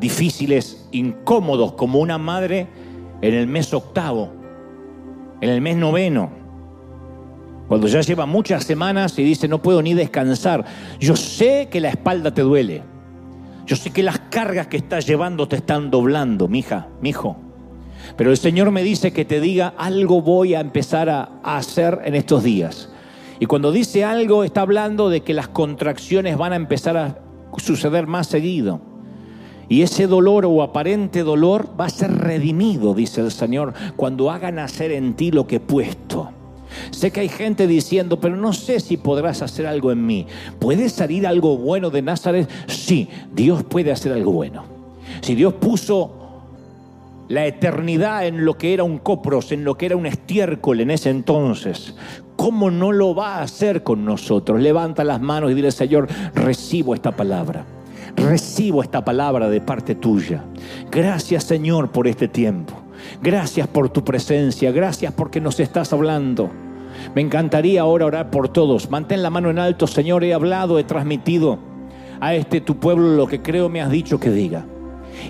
difíciles, incómodos, como una madre en el mes octavo, en el mes noveno, cuando ya lleva muchas semanas y dice, no puedo ni descansar. Yo sé que la espalda te duele. Yo sé que las cargas que estás llevando te están doblando, mija, mijo. Pero el Señor me dice que te diga, algo voy a empezar a, a hacer en estos días. Y cuando dice algo, está hablando de que las contracciones van a empezar a suceder más seguido. Y ese dolor o aparente dolor va a ser redimido, dice el Señor, cuando haga nacer en ti lo que he puesto. Sé que hay gente diciendo, pero no sé si podrás hacer algo en mí. ¿Puede salir algo bueno de Nazaret? Sí, Dios puede hacer algo bueno. Si Dios puso la eternidad en lo que era un copros, en lo que era un estiércol en ese entonces, ¿cómo no lo va a hacer con nosotros? Levanta las manos y dile, Señor, recibo esta palabra. Recibo esta palabra de parte tuya. Gracias, Señor, por este tiempo. Gracias por tu presencia. Gracias porque nos estás hablando. Me encantaría ahora orar por todos. Mantén la mano en alto, Señor. He hablado, he transmitido a este tu pueblo lo que creo me has dicho que diga.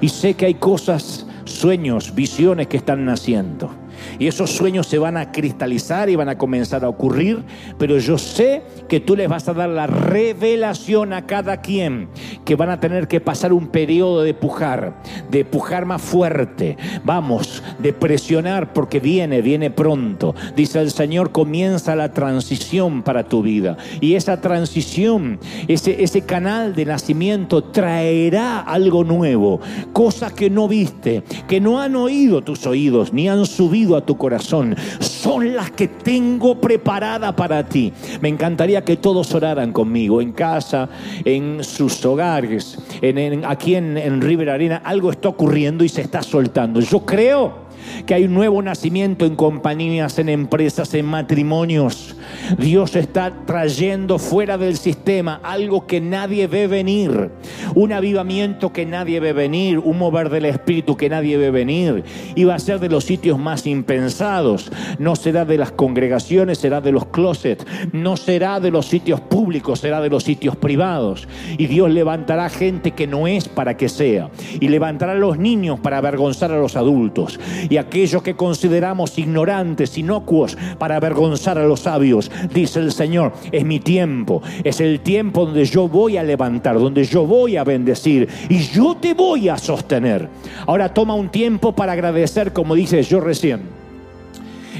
Y sé que hay cosas, sueños, visiones que están naciendo. Y esos sueños se van a cristalizar y van a comenzar a ocurrir, pero yo sé que tú les vas a dar la revelación a cada quien, que van a tener que pasar un periodo de pujar, de pujar más fuerte, vamos, de presionar porque viene, viene pronto. Dice el Señor, comienza la transición para tu vida. Y esa transición, ese, ese canal de nacimiento traerá algo nuevo, cosas que no viste, que no han oído tus oídos, ni han subido a tu corazón son las que tengo preparada para ti. Me encantaría que todos oraran conmigo en casa, en sus hogares, en, aquí en, en River Arena. Algo está ocurriendo y se está soltando. Yo creo que hay un nuevo nacimiento en compañías, en empresas, en matrimonios. Dios está trayendo fuera del sistema algo que nadie ve venir, un avivamiento que nadie ve venir, un mover del Espíritu que nadie ve venir. Y va a ser de los sitios más impensados. No será de las congregaciones, será de los closets. No será de los sitios públicos, será de los sitios privados. Y Dios levantará gente que no es para que sea. Y levantará a los niños para avergonzar a los adultos. Y aquellos que consideramos ignorantes, inocuos, para avergonzar a los sabios. Dice el Señor, es mi tiempo. Es el tiempo donde yo voy a levantar, donde yo voy a bendecir. Y yo te voy a sostener. Ahora toma un tiempo para agradecer, como dice yo recién.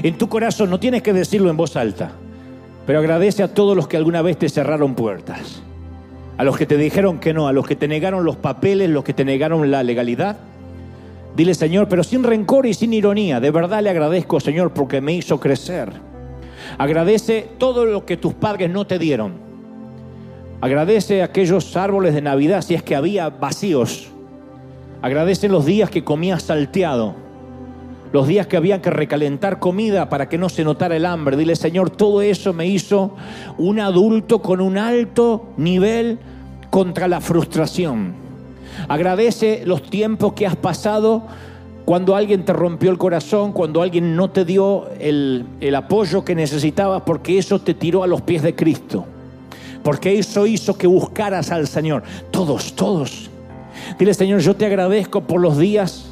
En tu corazón no tienes que decirlo en voz alta, pero agradece a todos los que alguna vez te cerraron puertas a los que te dijeron que no, a los que te negaron los papeles, los que te negaron la legalidad. Dile, Señor, pero sin rencor y sin ironía, de verdad le agradezco, Señor, porque me hizo crecer. Agradece todo lo que tus padres no te dieron. Agradece aquellos árboles de Navidad si es que había vacíos. Agradece los días que comías salteado. Los días que había que recalentar comida para que no se notara el hambre. Dile, Señor, todo eso me hizo un adulto con un alto nivel contra la frustración. Agradece los tiempos que has pasado cuando alguien te rompió el corazón, cuando alguien no te dio el, el, apoyo que necesitabas, porque eso te tiró a los pies de Cristo. Porque eso hizo que buscaras al Señor. Todos, todos. Dile, Señor, yo te agradezco por los días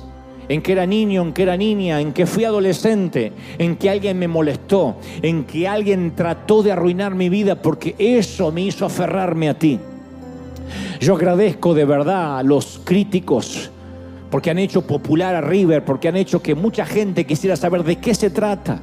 en que era niño, en que era niña, en que fui adolescente, en que alguien me molestó, en que alguien trató de arruinar mi vida, porque eso me hizo aferrarme a ti. Yo agradezco de verdad a los críticos porque han hecho popular a River, porque han hecho que mucha gente quisiera saber de qué se trata.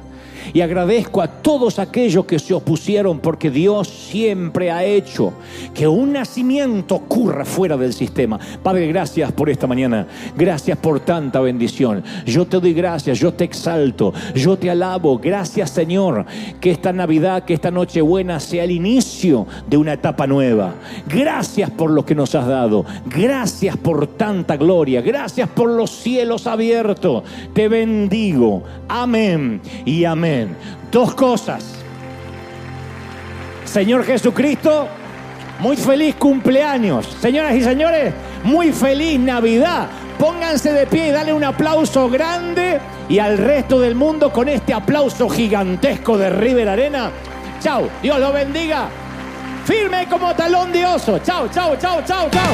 Y agradezco a todos aquellos que se opusieron porque Dios siempre ha hecho que un nacimiento ocurra fuera del sistema. Padre, gracias por esta mañana. Gracias por tanta bendición. Yo te doy gracias, yo te exalto, yo te alabo. Gracias Señor, que esta Navidad, que esta Nochebuena sea el inicio de una etapa nueva. Gracias por lo que nos has dado. Gracias por tanta gloria. Gracias por los cielos abiertos. Te bendigo. Amén y amén. Dos cosas. Señor Jesucristo, muy feliz cumpleaños. Señoras y señores, muy feliz Navidad. Pónganse de pie y dale un aplauso grande y al resto del mundo con este aplauso gigantesco de River Arena. Chao, Dios lo bendiga. Firme como talón de oso. Chao, chao, chao, chao, chao.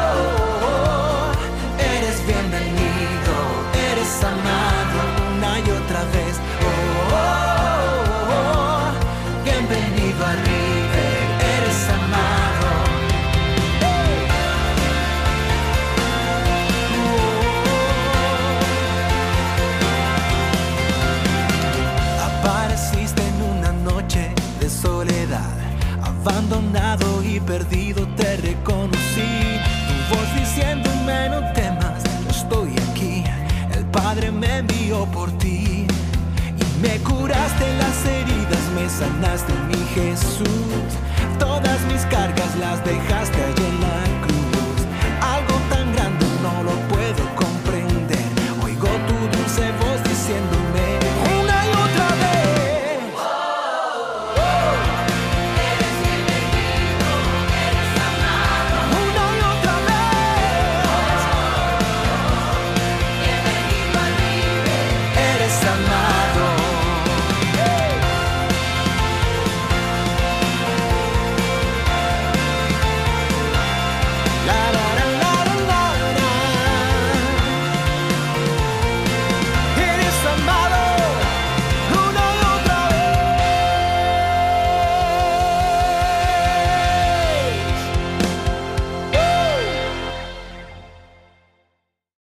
sanaste las heridas, me sanaste mi Jesús. Todas mis cargas las dejaste allí en la cruz. Algo tan grande no lo puedo comprender. Oigo tu dulce voz diciéndome.